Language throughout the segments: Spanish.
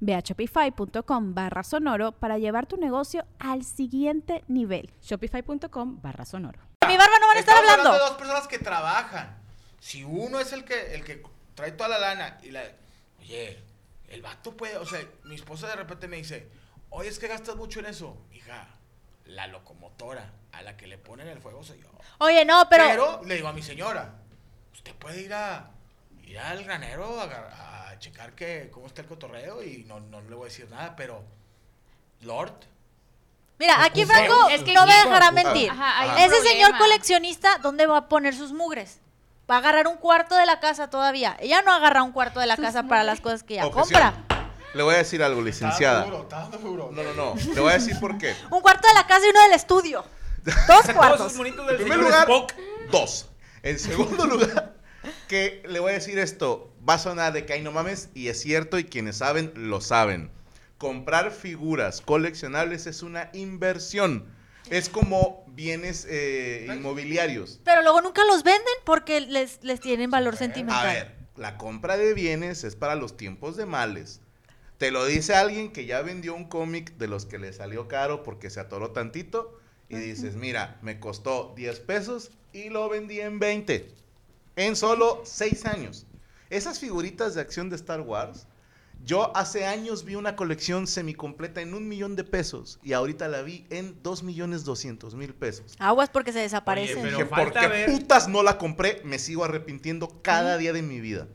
Ve a shopify.com barra sonoro para llevar tu negocio al siguiente nivel. Shopify.com barra sonoro. Mi barba no van a estar Estamos hablando. de dos personas que trabajan. Si uno es el que, el que trae toda la lana y la... Oye, el vato puede... O sea, mi esposa de repente me dice, oye, es que gastas mucho en eso. Hija, la locomotora a la que le ponen el fuego soy yo. Oye, no, pero, Pero, le digo a mi señora, usted puede ir a ir al granero a, a checar que cómo está el cotorreo y no, no le voy a decir nada, pero Lord, mira, aquí Ocupa- Franco Es que no me dejará ocupa. mentir. Ajá, Ese señor problema. coleccionista, ¿dónde va a poner sus mugres? Va a agarrar un cuarto de la casa todavía. Ella no agarra un cuarto de la casa para las cosas que ella Objeción. compra. Le voy a decir algo, licenciada. duro, duro. No, no, no. Le voy a decir por qué. Un cuarto de la casa y uno del estudio. Dos cuartos. En primer señor lugar, Spock. dos. En segundo lugar, que le voy a decir esto. Va a sonar de que ay no mames, y es cierto, y quienes saben, lo saben. Comprar figuras coleccionables es una inversión. Es como bienes eh, inmobiliarios. Pero luego nunca los venden porque les, les tienen valor sentimental. A ver, la compra de bienes es para los tiempos de males. Te lo dice alguien que ya vendió un cómic de los que le salió caro porque se atoró tantito y dices, mira, me costó 10 pesos y lo vendí en 20. En solo 6 años. Esas figuritas de acción de Star Wars, yo hace años vi una colección semicompleta en un millón de pesos y ahorita la vi en 2 millones 200 mil pesos. Aguas porque se desaparecen. Oye, pero- Dije, ¿por falta qué ver- putas no la compré? Me sigo arrepintiendo cada día de mi vida.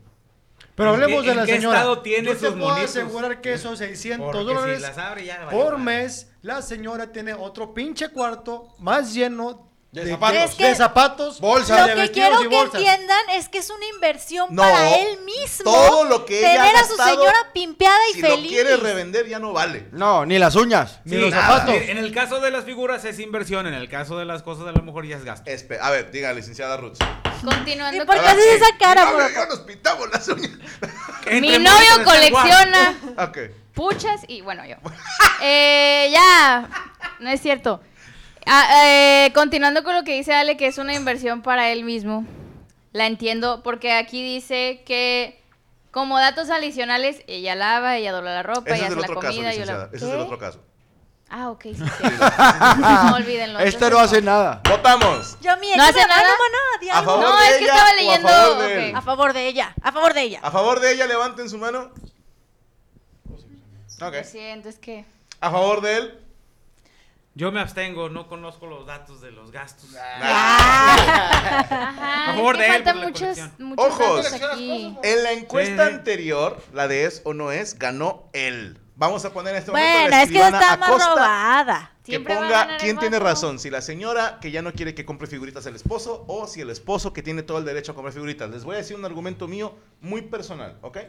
Pero ¿En hablemos qué- de en la qué señora. estado tiene Yo te sus puedo monitos? asegurar que esos 600 Porque dólares si las abre ya por mes, la señora tiene otro pinche cuarto más lleno De zapatos. Es que de zapatos, bolsas, Lo de que quiero y que entiendan es que es una inversión No, para él mismo. todo lo que ella Tener ha a su señora pimpeada y si feliz. lo quiere revender ya no vale. No, ni las uñas. Ni los nada. zapatos. En el caso de las figuras es inversión, en el caso de las cosas de la mujer ya es gasto. Espe- a ver, diga, licenciada Ruth. Continuando ¿Y por qué haces esa cara, No, bro? ya nos pintamos las uñas. Mi novio de colecciona ok. puchas y bueno, yo. Eh, ya, no es cierto. Ah, eh, continuando con lo que dice Ale, que es una inversión para él mismo. La entiendo porque aquí dice que como datos adicionales, ella lava, ella dobla la ropa, Ese ella hace la otro caso, comida, yo la... Ese es el otro caso. Ah, ok, sí, sí. no olvídenlo. Este entonces no hace nada. Votamos. Yo mi ¿No hace nada? no, no, A favor No, de es que ella estaba o a leyendo, favor de él. ok. A favor de ella, a favor de ella. A favor de ella, levanten su mano. Ok. Lo siento, es que... A favor de él. Yo me abstengo, no conozco los datos de los gastos. Ajá, A favor es que de él faltan por la muchos, Ojos. datos aquí. En la encuesta Sí, sí. anterior, la de es o no es, ganó él. Vamos a poner en este momento Bueno, es que está más Acosta robada. que Siempre ponga quién tiene razón, si la señora que ya no quiere que compre figuritas el esposo o si el esposo que tiene todo el derecho a comprar figuritas. Les voy a decir un argumento mío muy personal, ¿ok?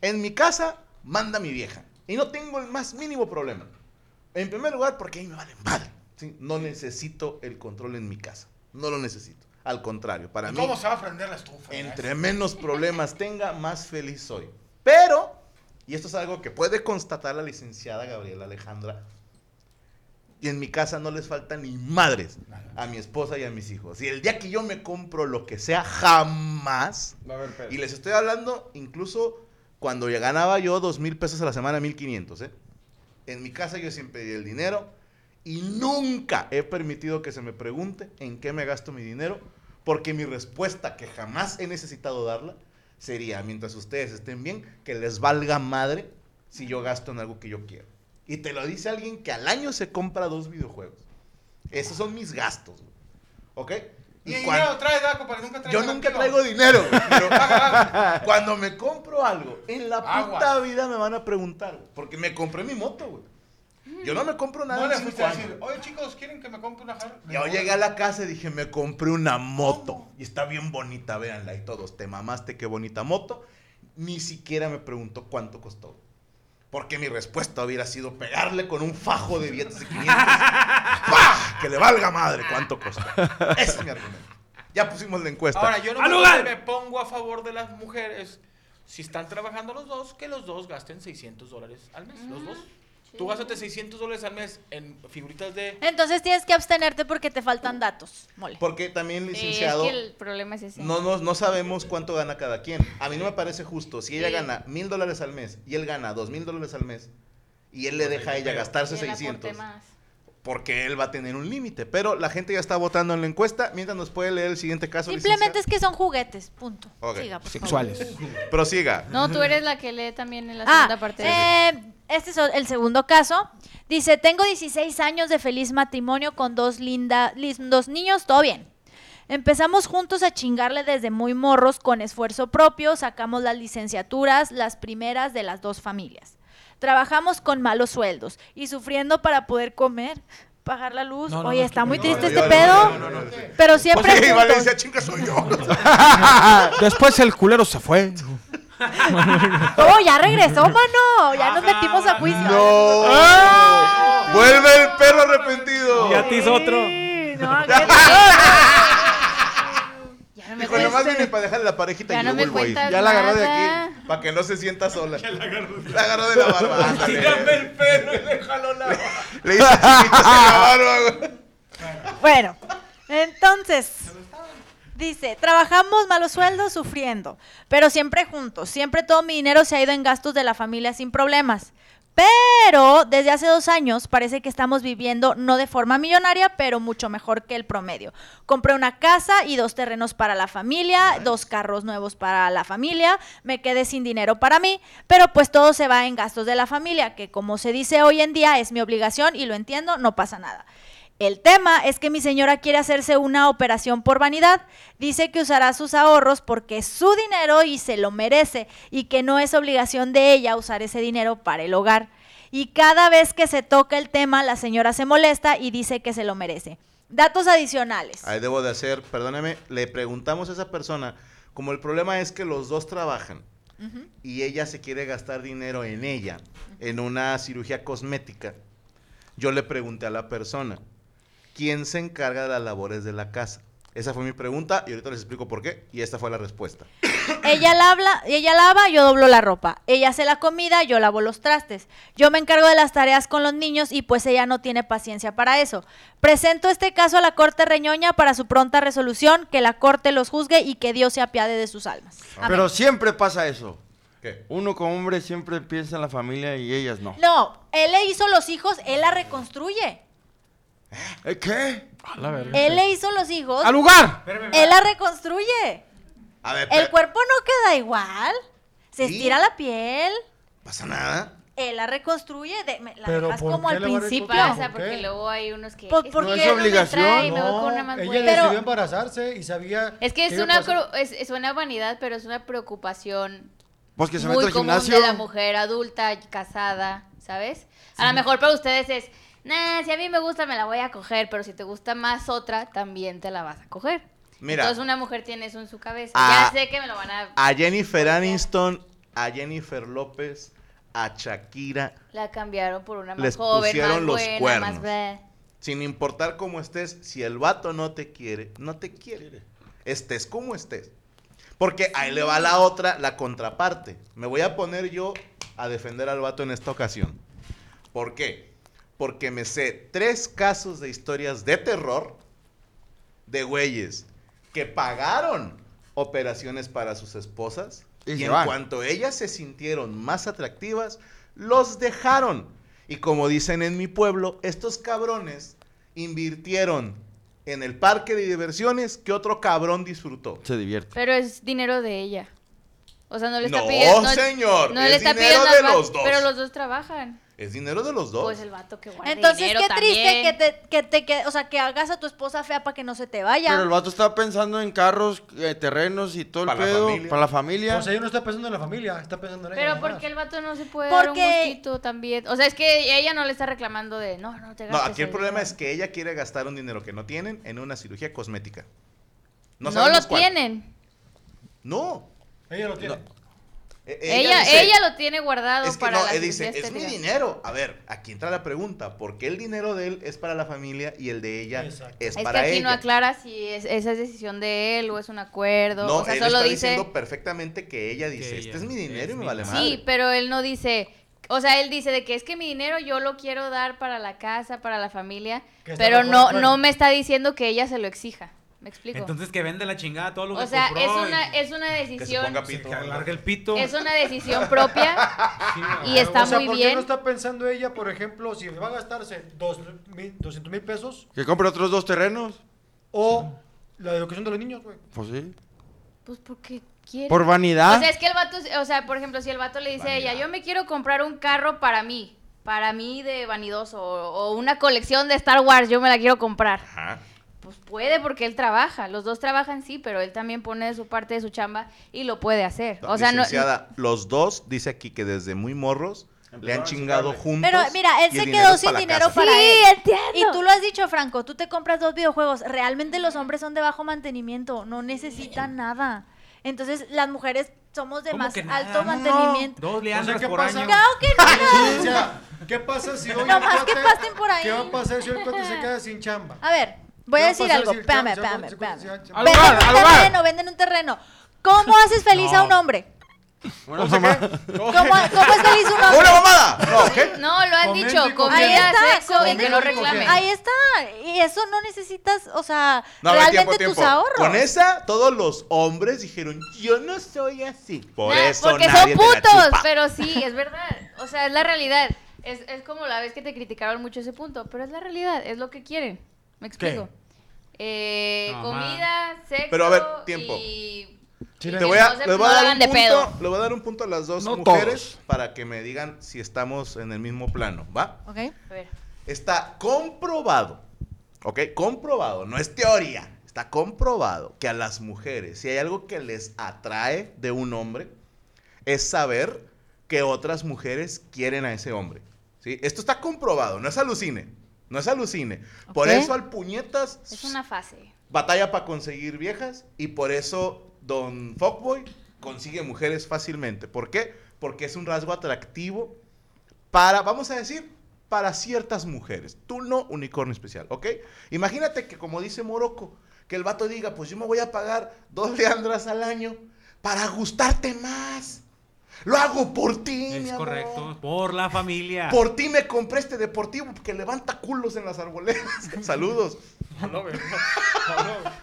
En mi casa manda mi vieja y no tengo el más mínimo problema. En primer lugar, porque ahí me vale madre. ¿sí? No necesito el control en mi casa. No lo necesito. Al contrario, para ¿Y mí, ¿Cómo se va a prender la estufa? entre menos problemas tenga, más feliz soy. Pero, y esto es algo que puede constatar la licenciada Gabriela Alejandra, y en mi casa no les falta ni madres a mi esposa y a mis hijos. Y el día que yo me compro lo que sea, jamás. Va a haber. Y les estoy hablando incluso cuando ya ganaba yo dos mil pesos a la semana, mil quinientos, ¿eh? En mi casa yo siempre di el dinero y nunca he permitido que se me pregunte en qué me gasto mi dinero, porque mi respuesta, que jamás he necesitado darla, sería, mientras ustedes estén bien, que les valga madre si yo gasto en algo que yo quiero. Y te lo dice alguien que al año se compra dos videojuegos. Esos son mis gastos. ¿Ok? Y, Y dinero cuan- traes, ¿verdad, compadre? Nunca traes Yo nunca traigo dinero, pero cuando me compro algo, en la puta vida me van a preguntar, porque me compré mi moto, güey. Yo no me compro nada No le fuiste a decir, oye chicos, ¿quieren que me compre una jarra? Yo llegué a la casa y dije, me compré una moto. Y está bien bonita, véanla. Y todos, te mamaste, qué bonita moto. Ni siquiera me preguntó cuánto costó. Porque mi respuesta hubiera sido pegarle con un fajo de billetes de 500. ¡Pah! Que le valga madre cuánto costó. Ese es mi argumento. Ya pusimos la encuesta. Ahora, yo no ¡Al me, lugar! me pongo a favor de las mujeres. Si están trabajando los dos, que los dos gasten 600 dólares al mes. Los dos. Tú gástate 600 dólares al mes en figuritas de... Entonces tienes que abstenerte porque te faltan datos, mole. Porque también, Sí, licenciado, es que el problema es ese. no, no, no sabemos cuánto gana cada quien. A mí no me parece justo. Si ella Sí. gana mil dólares al mes y él gana dos mil dólares al mes y él le deja a ella gastarse Y él aporte 600, más. Porque él va a tener un límite. Pero la gente ya está votando en la encuesta. Mientras nos puede leer el siguiente caso. Simplemente es que son juguetes, punto. Siga, por. Sexuales. Prosiga. No, tú eres la que lee también en la Ah, segunda parte. de eh, este es el segundo caso. Dice, tengo 16 años de feliz matrimonio con dos, linda, lindos niños, todo bien. Empezamos juntos a chingarle desde muy morros con esfuerzo propio, sacamos las licenciaturas, las primeras de las dos familias. Trabajamos con malos sueldos y sufriendo para poder comer, pagar la luz. No, no, Oye, no, está no, muy triste no, este no, pedo, no, no, no, pero siempre Pues juntos. Valencia, chinga soy yo. Después el culero se fue. No, ya regresó, mano. Ya nos metimos a juicio. No. ¡Ah! Vuelve el perro arrepentido. Ya te hizo otro. Sí, no, ¿qué Ya no me Dijo, nomás vine para dejarle la parejita Ya y no me cuentas Ya la agarró de aquí para que no se sienta sola. la agarró de la barba. ándale. el pelo y le jaló la... Le hizo chiquitos en la barba. güey. Bueno, entonces, dice, trabajamos malos sueldos sufriendo, pero siempre juntos. Siempre todo mi dinero se ha ido en gastos de la familia sin problemas. Pero desde hace dos años parece que estamos viviendo no de forma millonaria, pero mucho mejor que el promedio. Compré una casa y dos terrenos para la familia, dos carros nuevos para la familia, me quedé sin dinero para mí, pero pues todo se va en gastos de la familia, que como se dice hoy en día es mi obligación y lo entiendo, no pasa nada. El tema es que mi señora quiere hacerse una operación por vanidad. Dice que usará sus ahorros porque es su dinero y se lo merece y que no es obligación de ella usar ese dinero para el hogar. Y cada vez que se toca el tema, la señora se molesta y dice que se lo merece. Datos adicionales. Ahí debo de hacer, perdóname, le preguntamos a esa persona, como el problema es que los dos trabajan y ella se quiere gastar dinero en ella, en una cirugía cosmética, yo le pregunté a la persona, ¿quién se encarga de las labores de la casa? Esa fue mi pregunta y ahorita les explico por qué y esta fue la respuesta. Ella lava, ella lava, yo doblo la ropa. Ella hace la comida, yo lavo los trastes. Yo me encargo de las tareas con los niños y pues ella no tiene paciencia para eso. Presento este caso a la Corte Reñoña para su pronta resolución, que la Corte los juzgue y que Dios se apiade de sus almas. Amén. Pero siempre pasa eso. ¿Qué? Uno como hombre siempre piensa en la familia y ellas no. No, él le hizo los hijos, él la reconstruye. ¿Eh, ¿Qué? A la verga. Él le hizo los hijos, ¡Al lugar! él la reconstruye. A ver, El cuerpo no queda igual. Se ¿Sí? estira la piel. pasa nada. Él la reconstruye. de- me- la Pero dejas ¿por como qué al le va a principio. Pasa, ¿Por porque luego hay unos que... Pues, "Es porque que No es no me obligación. trae, me voy No, con una más ella buena". Pero- decidió embarazarse y sabía. Es que es iba a una, pasar. cru- es, es una vanidad, pero es una preocupación Pues que se mete muy al común gimnasio. de la mujer adulta, casada, ¿sabes? A lo mejor para ustedes es, nah, si a mí me gusta me la voy a coger, pero si te gusta más otra, también te la vas a coger. Mira. Entonces una mujer tiene eso en su cabeza. Ya sé que me lo van a... A Jennifer Aniston, a Jennifer López, a Shakira, La cambiaron por una más Les joven, más pusieron los buena, cuernos. más... sin importar cómo estés, si el vato no te quiere, no te quiere. Estés como estés. Porque ahí le va la otra, la contraparte. Me voy a poner yo a defender al vato en esta ocasión. ¿Por qué? Porque me sé tres casos de historias de terror de güeyes que pagaron operaciones para sus esposas Y en van. cuanto ellas se sintieron más atractivas, los dejaron. Y como dicen en mi pueblo, estos cabrones invirtieron en el parque de diversiones que otro cabrón disfrutó. Se divierte. Pero es dinero de ella. O sea, no le está No, pidiendo. señor, No es le está dinero pidiendo de los dos. Pero los dos trabajan. Es dinero de los dos. Pues el vato que guarda Entonces, dinero qué triste también. que te, que te que- o sea, que hagas a tu esposa fea para que no se te vaya. Pero el vato estaba pensando en carros, eh, terrenos y todo el Para pedo. familia. Para la familia. O sea, ella no está pensando en la familia, está pensando en ella. Pero nada ¿por más. qué el vato no se puede dar un Porque- gustito también? O sea, es que ella no le está reclamando de, no, no te no, gastes aquí el problema dinero". es que ella quiere gastar un dinero que no tienen en una cirugía cosmética. No, sabemos lo cuál. tienen. No. Ella lo tiene. E- Ella, dice- ella lo tiene guardado Es que para no, la él dice, es mi estética". dinero. A ver, aquí entra la pregunta, ¿por qué el dinero de él es para la familia y el de ella Exacto. es, Es que para aquí ella? no aclara si es, esa es decisión de él o es un acuerdo. No, o sea, él solo está dice. diciendo perfectamente que ella dice, Que este ella- es mi dinero y me mi vale madre. Sí, pero él no dice. O sea, él dice de que es que mi dinero yo lo quiero dar para la casa, para la familia, pero no, no me está diciendo que ella se lo exija. ¿Me explico? Entonces que vende la chingada todo lo que o sea, compró es y una, es una Que se decisión. ponga pito. alarga el pito. Es una decisión propia Sí, y está o sea, muy ¿por qué bien. no está pensando ella, por ejemplo, si va a gastarse dos mil- 200 mil pesos Que compre otros dos terrenos. o la educación de los niños, güey? Pues sí. Pues porque quiere. Por vanidad. O sea, es que el vato, o sea, por ejemplo, si el vato le dice a ella, yo me quiero comprar un carro para mí, para mí de vanidoso, o, o una colección de Star Wars, yo me la quiero comprar. Ajá. Pues puede porque él trabaja, los dos trabajan sí, pero él también pone de su parte de su chamba y lo puede hacer. O sea, no, los dos, dice aquí que desde muy morros le han chingado juntos. Pero mira, él se quedó sin dinero casa. para Sí, él. entiendo. Y tú lo has dicho, Franco, tú te compras dos videojuegos. Realmente los hombres son de bajo mantenimiento, no necesitan nada. Entonces, las mujeres somos de ¿Cómo más alto No. mantenimiento. Dos leandras ¿qué por pasa? año. Claro que no. O sea, ¿qué pasa si hoy Nomás que cuate- pasen por ahí. ¿Qué va a pasar si el cuate se queda sin chamba? A ver, voy ¿Qué a decir algo. Espérame, espérame, espérame. Venden un terreno, venden un terreno. ¿Cómo haces feliz a un hombre? Una O sea, mamá. ¿qué? ¿Cómo, cómo es feliz un hombre? ¡Una mamada! No, ¿qué? no, lo han dicho, y. Ahí comida, está, sexo y que no. Ahí está. Y eso no necesitas, o sea, No, a ver, realmente tiempo, tiempo. tus ahorros. Con esa, todos los hombres dijeron, yo no soy así. Por Nah, eso porque nadie son te la putos, chupa. pero sí, es verdad. O sea, es la realidad. Es, es como la vez que te criticaron mucho ese punto, pero es la realidad, es lo que quieren. ¿Me explico? Eh, comida, sexo Pero a ver, tiempo. y... Sí, Te voy a, no les voy a dar un de punto, pedo. le voy a dar un punto a las dos No mujeres todos. para que me digan si estamos en el mismo plano, ¿va? Ok. A ver. Está comprobado, ¿ok? Comprobado, no es teoría. Está comprobado que a las mujeres, si hay algo que les atrae de un hombre, es saber que otras mujeres quieren a ese hombre. ¿sí? Esto está comprobado, no es alucine. No es alucine. Por eso al puñetas Es una fase. batalla para conseguir viejas y por eso Don Fuckboy consigue mujeres fácilmente. ¿Por qué? Porque es un rasgo atractivo para, vamos a decir, para ciertas mujeres. Tú no, unicornio especial, ¿ok? Imagínate que como dice Morocco, que el vato diga, pues yo me voy a pagar dos leandras al año para gustarte más. Lo hago por ti, mi Es amor. correcto. Por la familia. Por ti me compré este deportivo que levanta culos en las arboledas. Saludos.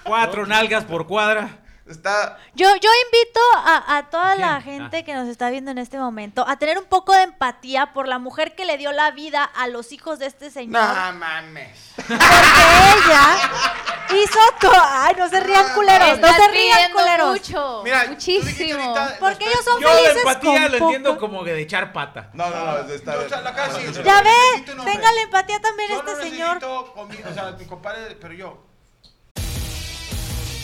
Cuatro nalgas por cuadra. Está Yo, yo invito a, a toda ¿A la gente que nos está viendo en este momento a tener un poco de empatía por la mujer que le dio la vida a los hijos de este señor. No mames. Porque ella hizo todo. Ay, no se rían culeros, no se rían culeros. mucho. Mira, muchísimo. ahorita- Porque ellos son Yo la felices empatía con lo entiendo poco. como que de echar pata. No, no, no, está Yo, o sea, la Ya yo ve, tenga la empatía también Yo este no señor. o sea, mi compadre, pero yo.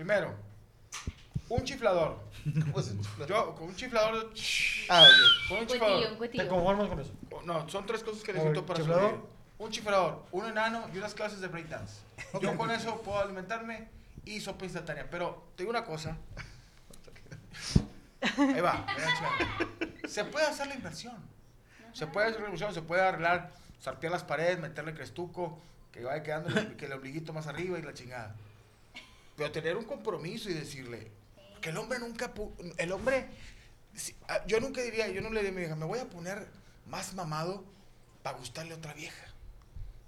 primero, Un chiflador. ¿Cómo se chifla? Yo, con un chiflador. Ah, ok. Con un chiflador. un cuetillo. ¿Te conformas con eso? No, son tres cosas que necesito para chiflador. sobrevivir. Un chiflador, un enano y unas clases de breakdance. Yo con eso puedo alimentarme y sopa instantánea. Pero te digo una cosa. Ahí va. voy a echar. Se puede hacer la inversión. Se puede hacer la inversión, se puede arreglar, sartear las paredes, meterle crestuco, que vaya quedando el- que el ombliguito más arriba y la chingada. Pero tener un compromiso y decirle que el hombre nunca, el hombre, si- ah, yo nunca diría, yo no le diría a mi vieja, me voy a poner más mamado para gustarle a otra vieja.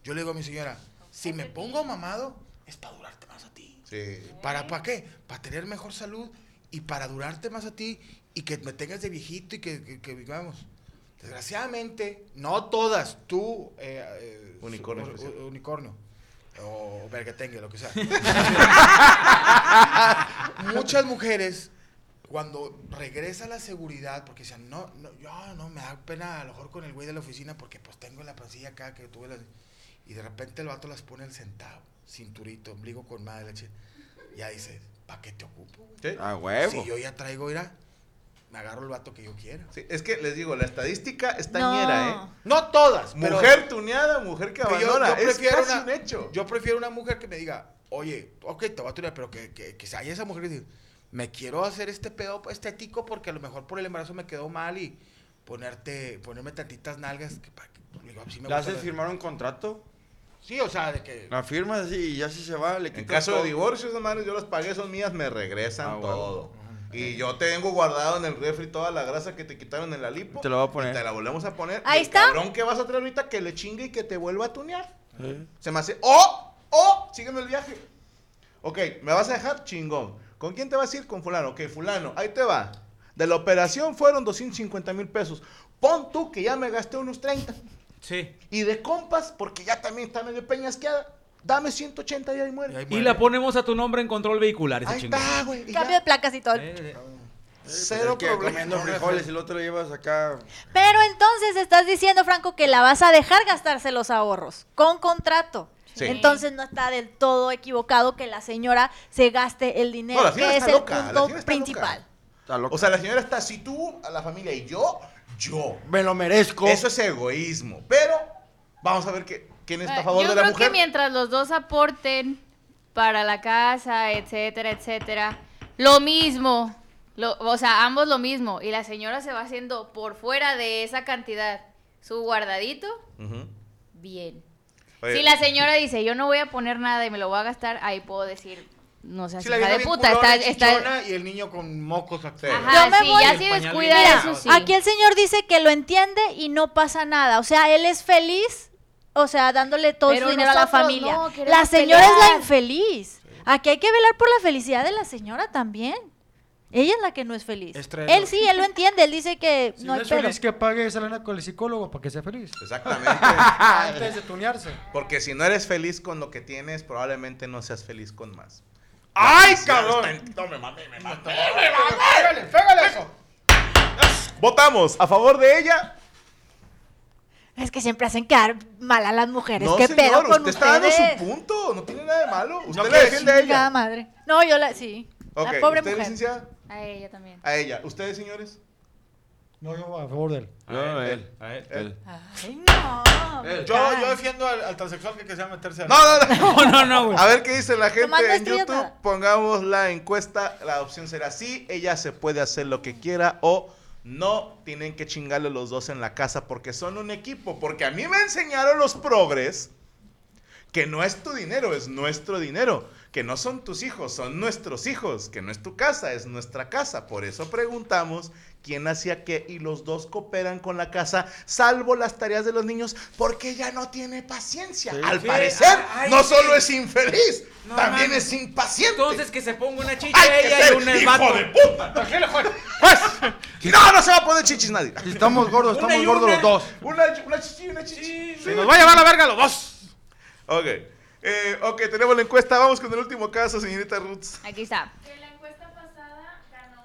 Yo le digo a mi señora, si me pongo mamado, es para durarte más a ti. Sí. ¿Para, ¿Para qué? Para tener mejor salud y para durarte más a ti y que me tengas de viejito y que, que, que vivamos. Desgraciadamente, no todas, tú, eh, eh, Unicornio u- u- especial. unicornio, o vergatengue, lo que sea. Muchas mujeres, cuando regresa la seguridad, porque dicen, no, no, yo no, me da pena a lo mejor con el güey de la oficina porque pues tengo la pancilla acá que tuve la... Y de repente el vato las pone el centavo, cinturito, ombligo con madre leche. Ya dices, ¿para qué te ocupo? güey? Sí. Ah, huevo. Si yo ya traigo, mira, me agarro el vato que yo quiera. Sí, es que les digo, la estadística está No. ñera, ¿eh? No todas, pero- Mujer tuneada, mujer que yo- abandona. yo es prefiero casi una- un hecho. Yo prefiero una mujer que me diga, oye, ok, te voy a tunear, pero que, que, que haya esa mujer que diga, me quiero hacer este pedo estético porque a lo mejor por el embarazo me quedó mal y ponerte, ponerme tantitas nalgas. Que, pa- que- digo, sí me ¿Le gusta haces firmar un contrato? Sí, o sea, de que... La firmas y ya si se va, le En caso todo. de divorcio, esas madres yo las pagué, son mías, me regresan Ah, todo. Y yo tengo guardado en el refri toda la grasa que te quitaron en la lipo. Te la voy a poner. y te la volvemos a poner. Ahí Y el está. cabrón que vas a traer ahorita que le chingue y que te vuelva a tunear. Se me hace. ¡Oh! ¡Oh! Sígueme el viaje. Ok, ¿me vas a dejar? Chingón. ¿Con quién te vas a ir? Con fulano. Ok, fulano, ahí te va. De la operación fueron 250 mil pesos. Pon tú que ya me gasté unos 30. Sí. Y de compas, porque ya también está medio peñasqueada, dame 180 y ahí muere. y ahí Y muere. la ponemos a tu nombre en control vehicular, ese Ahí chingón. está, güey. y Cambio ya. de placas y todo. Eh, eh. Cero que problema. comiendo frijoles y el otro lo llevas acá. Pero entonces estás diciendo, Franco, que la vas a dejar gastarse los ahorros con contrato. Sí. Entonces no está del todo equivocado que la señora se gaste el dinero, No, la señora que es está el loca, la punto señora está principal. loca. Está loco. O sea, la señora está, si tú, a la familia y yo, yo. me lo merezco. Eso es egoísmo. Pero vamos a ver que, quién está a favor Eh, Yo de la creo mujer. que mientras los dos aporten para la casa, etcétera, etcétera, lo mismo, lo- o sea, ambos lo mismo, y la señora se va haciendo por fuera de esa cantidad su guardadito, bien. Oye, Si la señora dice, yo no voy a poner nada y me lo voy a gastar, ahí puedo decir, no seas Si la hija de puta, está, está- y el niño con mocos. Sí. Ajá, Yo me sí, voy- ya descuida bien eso, sí. aquí el señor dice que lo entiende y no pasa nada. O sea, él es feliz, o sea, dándole todo Pero su dinero a la familia. no, la señora es la infeliz. Aquí hay que velar por la felicidad de la señora también. Ella es la que no es feliz. Él sí, él lo entiende. Él dice que Si no no, es pedo. feliz que pague esa lana con el psicólogo para que sea feliz. Exactamente. Antes de tunearse. Porque si no eres feliz con lo que tienes, probablemente no seas feliz con más. ¡Ay, cabrón! No me mames, me mames. ¡Pégale, pégale eso! Votamos a favor de ella. Es que siempre hacen quedar mal a las mujeres. No, ¿Qué señor, pedo con usted está dando ustedes? su punto. No tiene nada de malo. Usted No, le que defiende a ella. madre. No, yo la, sí. Ok, la pobre ¿usted, mujer. licenciada? A ella también. A ella. ¿Ustedes, señores? No, yo a favor de él. No, él. A él. Él. Ay, no. Él. Yo, yo defiendo al, al transexual que quisiera meterse a... No, no, no. No, no, no, güey. A ver qué dice la gente en YouTube. nada. Pongamos la encuesta. La opción será sí. Ella se puede hacer lo que quiera o no. Tienen que chingarle los dos en la casa porque son un equipo. Porque a mí me enseñaron los progres que no es tu dinero, es nuestro dinero. Que no son tus hijos, son nuestros hijos. Que no es tu casa, es nuestra casa. Por eso preguntamos quién hacía qué y los dos cooperan con la casa, salvo las tareas de los niños, porque ella no tiene paciencia. Sí. Al Sí, parecer, ay, no sí. solo es infeliz, No también es impaciente. Entonces que se ponga una chicha ¡Hay ella y un hijo de puta! Tranquilo, juez. Pues, no, no se va a poner chichis nadie. Estamos gordos, estamos gordos una. los dos. Una, una chichi, una chichi. Se nos va a llevar la verga los dos. Ok. Eh, ok, tenemos la encuesta. Vamos con el último caso, señorita Roots. Aquí está. La encuesta pasada ganó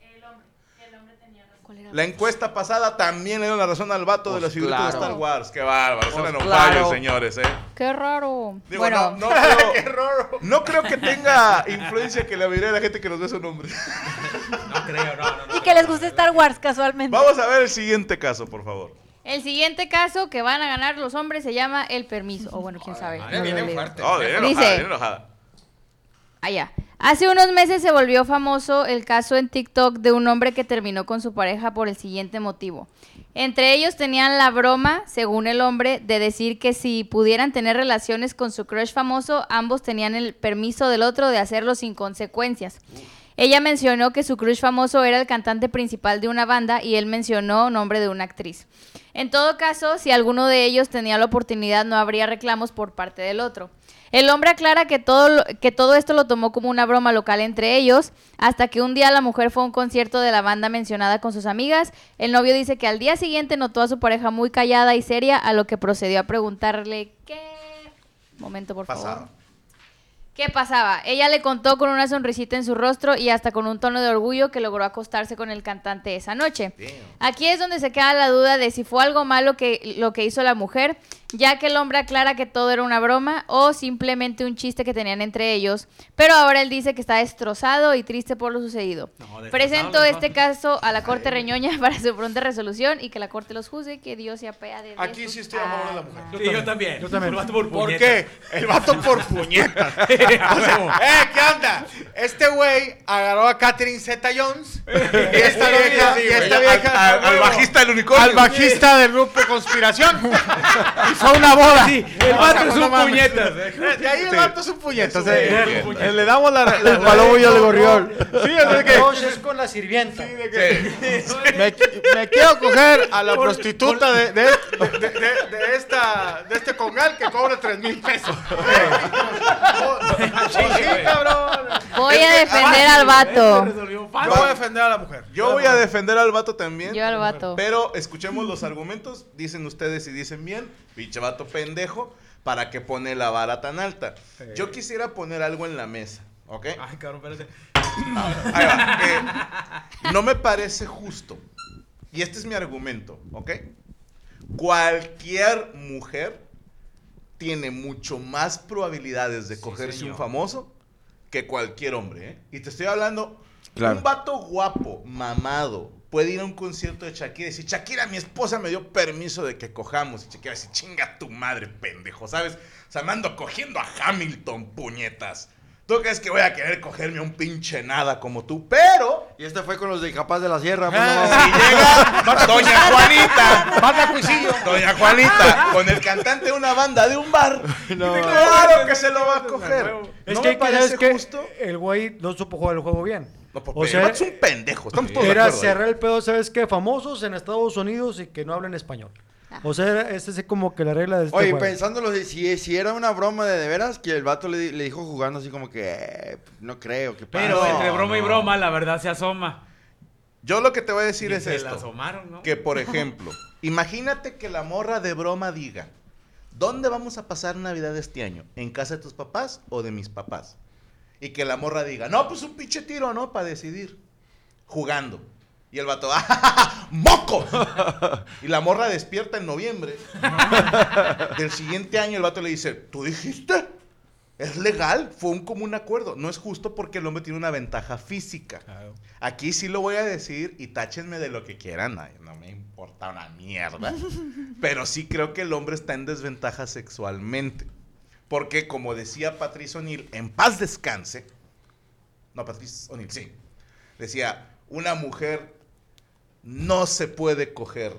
el hombre, que el hombre tenía razón. La encuesta pasada también le dio la razón al vato de Pues los figuritas de claro. Star Wars. Qué bárbaro, son Pues en claro. señores, eh. Qué raro. Digo, bueno, no, no creo, no creo que tenga influencia que la mayoría de la gente que nos ve su nombre. No creo, no, no, no. Y que les guste Star Wars casualmente. Vamos a ver el siguiente caso, por favor. El siguiente caso que van a ganar los hombres se llama el permiso. O bueno, quién sabe. Madre, No lo viene leo. fuerte. Oh, viene enojada, Dice- viene enojada. Allá. Hace unos meses se volvió famoso el caso en TikTok de un hombre que terminó con su pareja por el siguiente motivo. Entre ellos tenían la broma, según el hombre, de decir que si pudieran tener relaciones con su crush famoso, ambos tenían el permiso del otro de hacerlo sin consecuencias. Ella mencionó que su crush famoso era el cantante principal de una banda y él mencionó nombre de una actriz. En todo caso, si alguno de ellos tenía la oportunidad, no habría reclamos por parte del otro. El hombre aclara que todo, que todo esto lo tomó como una broma local entre ellos, hasta que un día la mujer fue a un concierto de la banda mencionada con sus amigas. El novio dice que al día siguiente notó a su pareja muy callada y seria, a lo que procedió a preguntarle qué... Momento, por favor. ¿Qué pasaba? Ella le contó con una sonrisita en su rostro y hasta con un tono de orgullo que logró acostarse con el cantante esa noche. Aquí es donde se queda la duda de si fue algo malo que lo que hizo la mujer, ya que el hombre aclara que todo era una broma o simplemente un chiste que tenían entre ellos, pero ahora él dice que está destrozado y triste por lo sucedido. No, Presento no. este caso a la Corte Reñoña para su pronta resolución y que la Corte los juzgue, que Dios se apea de Aquí sí estoy a favor de la mujer. Sí, yo también. Yo también. El vato por ¿Por puñetas. qué? El vato por puñetas. O sea, eh, ¿qué onda? Este güey agarró a Catherine Zeta Jones y esta vieja, y esta vieja Al, al bajista del unicornio. al bajista del grupo Conspiración fue una boda. Sí, el O vato sea, es un puñetas. eh. De ahí el vato es un puñetas. Es eh. Eh, Le damos la, la- El palomo y el gorrión. Sí, sea que es con la sirvienta. me, me quiero coger a la prostituta de, de, de, de- de esta, de este congal que cobra 3 mil pesos. Sí, cabrón. Voy a defender al vato. Resolvió Yo voy a defender a la mujer. Yo voy a defender al vato también. Yo al vato. Pero escuchemos los argumentos. Dicen ustedes si dicen bien. Pinche vato pendejo. ¿Para qué pone la vara tan alta? Yo quisiera poner algo en la mesa. ¿Ok? Ay, cabrón, espérate. Ahí va. Eh, no me parece justo. Y este es mi argumento, ¿ok? Cualquier mujer tiene mucho más probabilidades de cogerse señor. un famoso que cualquier hombre, ¿eh? Y te estoy hablando, Claro. un vato guapo, mamado, puede ir a un concierto de Shakira y decir, Shakira, mi esposa me dio permiso de que cojamos. Y Shakira dice, chinga tu madre, pendejo, ¿sabes? O sea, me ando cogiendo a Hamilton, puñetas. ¿Tú crees que voy a querer cogerme un pinche nada como tú? Pero... Y este fue con los de Capaz de la Sierra. pues, no Si mames. llega Doña Juanita, Mata cuisillo. Doña Juanita, con el cantante de una banda de un bar, No. claro que se lo va a coger. Es ¿No que, me parece ¿sabes qué? justo? El güey no supo jugar el juego bien. No, pues, O el sea, es un pendejo, estamos todos de Era cerrar el pedo, ¿sabes qué? Famosos en Estados Unidos y que no hablen español. O sea, esa es como que la regla de este Oye, juego. pensándolo, si- si, era una broma de de veras, que el vato le, di- le dijo jugando así como que, eh, no creo que pase. Pero entre broma y broma, la verdad se asoma. Yo lo que te voy a decir Y es se la esto. asomaron, ¿no? Que, por ejemplo, imagínate que la morra de broma diga, ¿dónde vamos a pasar Navidad este año? ¿En casa de tus papás o de mis papás? Y que la morra diga, no, pues un pinche tiro, ¿no? Para decidir. Jugando. Y el vato, ¡ah, moco! y la morra despierta en noviembre. del siguiente año el vato le dice, ¿tú dijiste? Es legal, fue un común acuerdo. No es justo porque el hombre tiene una ventaja física. Aquí sí lo voy a decir y táchenme de lo que quieran, ay, no me importa una mierda. Pero sí creo que el hombre está en desventaja sexualmente. Porque como decía Patrice O'Neill, en paz descanse. No, Patrice O'Neill, sí. Decía, una mujer no se puede coger.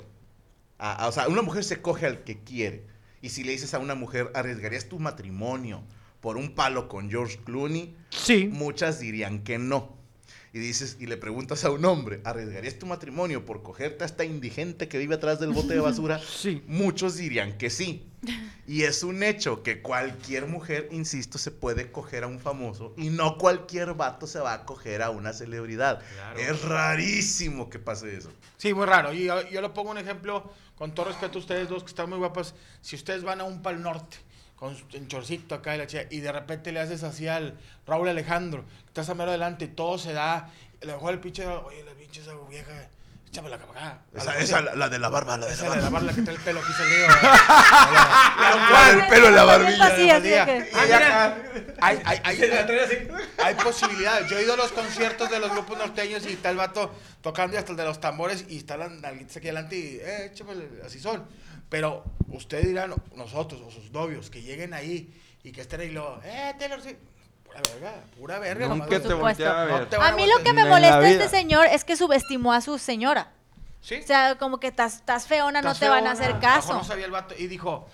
a- a- o sea, una mujer se coge al que quiere. Y si le dices a una mujer, ¿arriesgarías tu matrimonio por un palo con George Clooney? Sí. Muchas dirían que no. Y dices, y le preguntas a un hombre, ¿arriesgarías tu matrimonio por cogerte a esta indigente que vive atrás del bote de basura? Sí. Muchos dirían que sí. Y es un hecho que cualquier mujer, insisto, se puede coger a un famoso y no cualquier vato se va a coger a una celebridad. Claro. Es rarísimo que pase eso. Sí, muy raro. Y yo, yo le pongo un ejemplo, con todo respeto a ustedes dos que están muy guapas. Si ustedes van a un pal norte, con su- en chorcito acá y la chica, y de repente le haces así al Raúl Alejandro, que estás a mero adelante y todo se da, lo mejor el pinche, oye, la pinche esa vieja, échamela acá, acá. Esa, la, la de la barba, la de Esa la es la de la barba. barba, la que trae el pelo aquí salido. La del pelo en la barbilla. Así, así de que- Ah, hay, hay, hay, hay posibilidades. Yo he ido a los conciertos de los grupos norteños y está el vato tocando y hasta el de los tambores y está la nalguita aquí adelante y, eh, échamele, así son. Pero ustedes dirán, nosotros o sus novios, que lleguen ahí y que estén ahí y luego, eh, Taylor Swift. Pura verga, pura verga. Nunca nomás. te a No te A mí lo que me molesta este señor es que subestimó a su señora. ¿Sí? O sea, como que estás estás feona, no te van a hacer caso. No sabía el vato y dijo,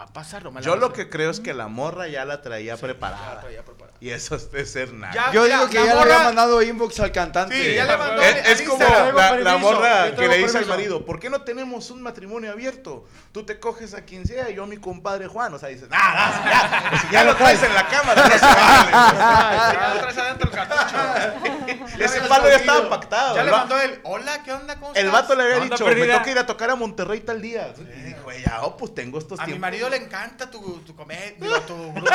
va a pasar, la Yo lo hacer". que creo es que la morra ya la traía preparada. la traía preparada. Y eso es de ser nada. Ya, Yo digo que ya le morra- había mandado inbox al cantante. Sí, ya le mandó. Es, es como la, morra que le dice al marido, ¿por qué no tenemos un matrimonio abierto? Tú te coges a quien sea y yo a mi compadre Juan. O sea, dices, nada, ya, si ya lo traes en la cámara, no se vale. Ya lo traes adentro el cartucho. Ya Ese palo ya estaba pactado. Ya le mandó él, hola, ¿qué onda? ¿Cómo El estás? vato le había dicho, me toca ir a tocar a Monterrey tal día. Y dijo ella, oh, pues tengo estos A mi tiempos. marido le encanta tu, tu comedia, tu grupo.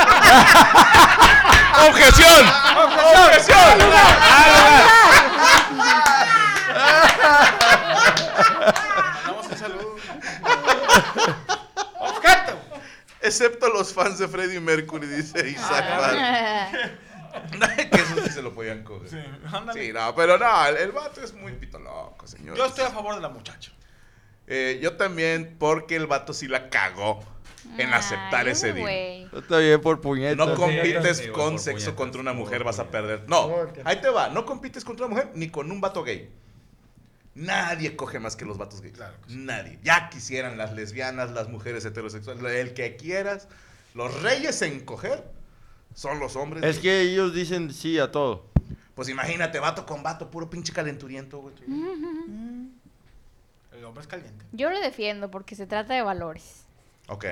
¡Objeción! ¡Objeción! Objeto. Excepto los fans de Freddie Mercury, dice Isaac Bar. que eso sí se lo podían coger. Sí, ándale. no, pero no, el, el vato es muy pito loco, señor. Yo estoy a favor de la muchacha. Eh, yo también, porque el vato sí la cagó en aceptar ese día. güey. Está bien por puñetas. No compites Sí, con sexo puñetas, contra una mujer, vas a perder. No, ahí te va. No compites contra una mujer ni con un vato gay. Nadie coge más que los vatos gays. Claro que sí. Nadie. Ya quisieran las lesbianas, las mujeres heterosexuales, el que quieras. Los reyes en coger son los hombres. Es que ellos dicen sí a todo. Pues imagínate, vato con vato, puro pinche calenturiento, güey. El hombre es caliente. Yo lo defiendo porque se trata de valores. Ok.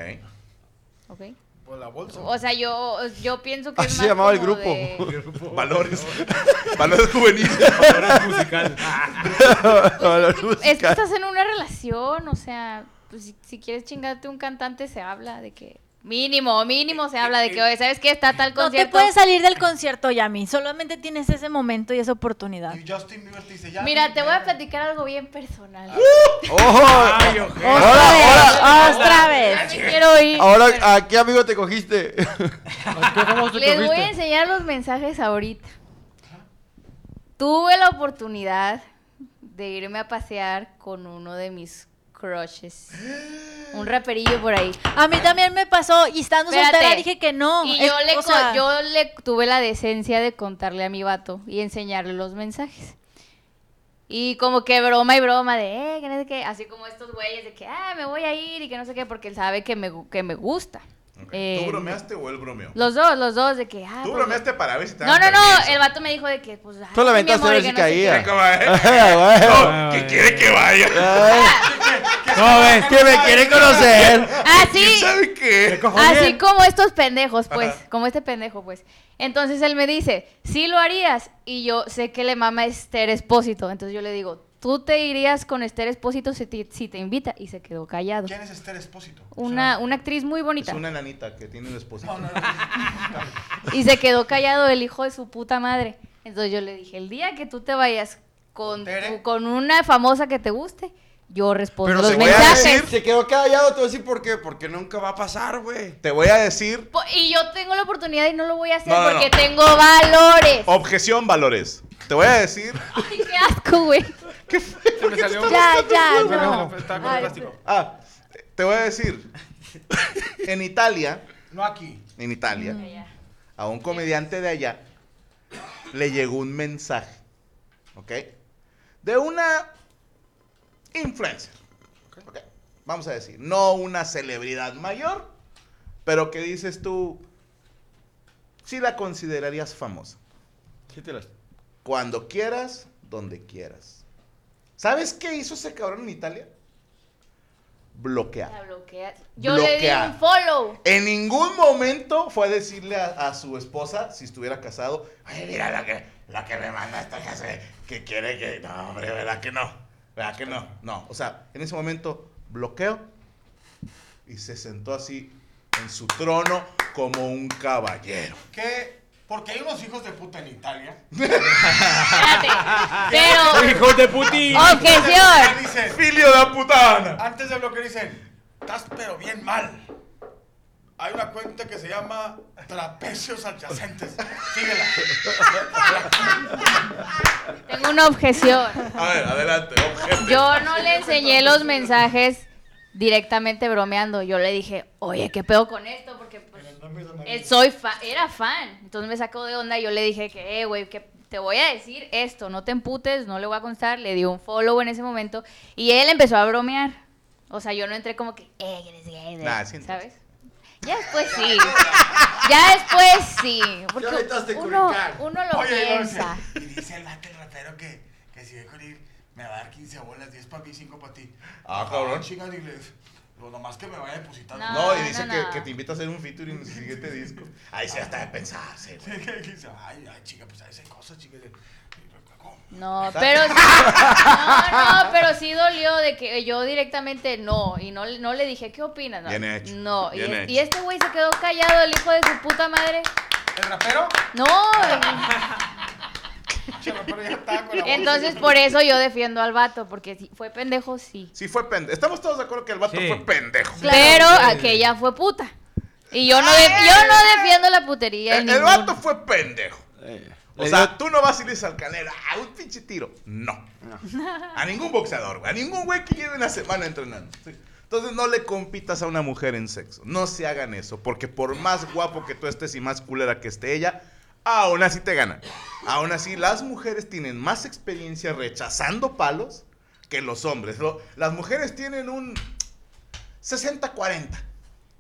¿Ok? Por la bolsa. O sea, yo, yo pienso que Así es se llamaba el grupo. de- Valores. Valores juveniles. Valores musicales. Es que estás en una relación, o sea, pues si, si quieres chingarte un cantante se habla de que mínimo, mínimo se habla de que, oye, ¿sabes qué? Está tal No te concierto. puedes salir del concierto, Yami. Solamente tienes ese momento y esa oportunidad. Y Justin Bieber te dice, ya. Mira, te voy a platicar algo bien personal. Ojete. Otra vez, otra vez. Ya me quiero ir. Ahora, ¿a qué amigo te cogiste? ¿A qué famoso te Les voy a enseñar los mensajes ahorita. Tuve la oportunidad de irme a pasear con uno de mis crushes. Un raperillo por ahí. A mí también me pasó y estando Espérate. soltera dije que no. Y Es- yo le, o co- sea, yo le tuve la decencia de contarle a mi vato y enseñarle los mensajes. Y como que broma y broma de, eh, que no sé qué, así como estos güeyes de que, ah, me voy a ir y que no sé qué, porque él sabe que me, que me gusta. Ok. Eh, ¿Tú bromeaste o él bromeó? Los dos, los dos, de que, ah, Tú pues, bromeaste para ver si te No, no, no, el vato me dijo de que, pues, ay, Tú mi aventaste a ver que si no caía. No, que quiere que vaya. ¿Cómo ves? Que me quiere conocer. Así, ¿Sabe qué? así como estos pendejos, pues, como este pendejo, pues. Entonces él me dice, sí lo harías, y yo sé que le mama Esther Espósito, entonces yo le digo, tú te irías con Esther Espósito si te, si te invita, y se quedó callado. ¿Quién es Esther Espósito? Una, una actriz muy Es bonita. una nanita que tiene un esposo. Y se quedó callado el hijo de su puta madre. Entonces yo le dije, el día que tú te vayas con, con una famosa que te guste, yo respondo Pero los se, mensajes. se quedó callado, te voy a decir por qué. Porque nunca va a pasar, güey. Te voy a decir Po- Y yo tengo la oportunidad y no lo voy a hacer No, no, porque no. tengo valores. objeción, valores. Te voy a decir. Ay, qué asco, güey. Se me salió. Ya, ya, no. Ay, plástico. Ah, te- te voy a decir. En Italia, No aquí. en Italia, Ya. a un comediante de allá le llegó un mensaje, ¿ok? De una influencer, ¿ok? Vamos a decir, no una celebridad mayor, pero que dices tú, sí la considerarías famosa. Sí te las- Cuando quieras, donde quieras. ¿Sabes qué hizo ese cabrón en Italia? Bloquear. La. Yo le di un follow. En ningún momento fue a decirle a, a su esposa, si estuviera casado, oye, mira la que, la que me manda esta hace- que quiere que... No, hombre, ¿verdad que no? ¿Verdad que no? No, o sea, en ese momento bloqueo y se sentó así en su trono como un caballero. ¿Qué Porque hay unos hijos de puta en Italia. Espérate. Pero. Hijos de Putin. Objeción. Dicen, Filio de putana. antes de bloquear dicen, estás pero bien mal. Hay una cuenta que se llama Trapecios Adyacentes. Síguela. Tengo una objeción. A ver, adelante, objeto. Yo no le enseñé los mensajes directamente bromeando. Yo le dije, oye, ¿qué pedo con esto? Porque pues, eh, soy fa- era fan. Entonces me sacó de onda y yo le dije que, eh, güey, que te voy a decir esto, no te emputes, no le voy a contestar. Le di un follow en ese momento y él empezó a bromear. O sea, yo no entré como que, eh, eres gay, Nah, sí, ¿sabes? Ya después sí. Ya después sí. Porque uno, uno lo Oye, piensa. dice- Y dice el vato, el rapero, que, que si voy con ir, me va a dar 15 bolas, 10 para mí, 5 para ti. Ah, cabrón. Chingas, dile, pues nomás que me vaya depositando. No. No, y dice no, que, no. que te invita a hacer un featuring en su siguiente disco. Ahí se hasta de pensarse, güey. ay, ay, chica, pues a veces hay cosas, chica. No, pero sí, no, no, pero sí dolió de que yo directamente no, y no, no le dije, ¿qué opinas? No, Bien hecho, No, y, bien es- hecho. y este güey se quedó callado, el hijo de su puta madre. ¿El rapero? No, entonces por eso yo defiendo al vato, porque si fue pendejo, sí. Sí fue pendejo. Estamos todos de acuerdo que el vato Sí. fue pendejo. Pero aquella fue puta. Y yo no, de- yo no defiendo la putería. El, el vato fue pendejo. Eh, O sea, tú no vas y le dices al canelo, ah, un pinche tiro. No. A ningún boxeador, güey. A ningún güey que lleve una semana entrenando. ¿sí? Entonces no le compitas a una mujer en sexo. No se hagan eso. Porque por más guapo que tú estés y más culera que esté ella, aún así te ganan. Aún así, las mujeres tienen más experiencia rechazando palos que los hombres. Las mujeres tienen un 60-40.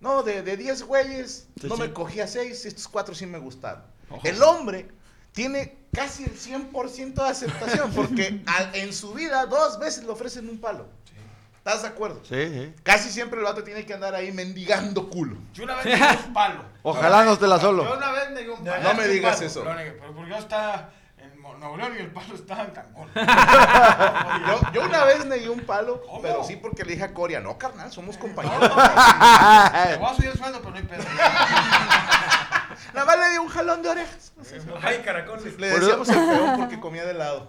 No, de, de 10 güeyes, Sí, no sí. me cogí a 6, estos 4 sí me gustaron. El hombre tiene casi el 100% de aceptación porque al- en su vida dos veces le ofrecen un palo. ¿Estás de acuerdo? Sí, sí. Casi siempre el vato tiene que andar ahí mendigando culo. Yo una vez negué un palo. Ojalá no te la Yo solo. una vez negué un palo. No me digas palo, eso. Lo negué, pero porque yo estaba en Nuevo León y el palo estaba en Cancún. Yo, yo una vez negué un palo, ¿Cómo? pero sí porque le dije a Coria, no, carnal, somos No, compañeros. no, pero no hay pedo. Nada más le di un jalón de orejas. Ay, caracoles. Le decíamos el peón porque comía de helado.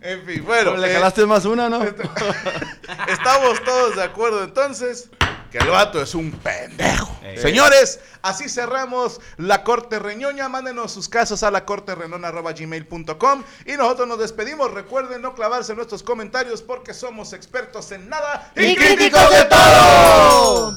En fin, bueno. le eh, jalaste más una, ¿no? Estamos todos de acuerdo entonces que el vato es un pendejo. Eh. Señores, así cerramos la corte reñoña. Mándenos sus casos a la corte gmail.com y nosotros nos despedimos. Recuerden no clavarse en nuestros comentarios porque somos expertos en nada Y críticos de todo.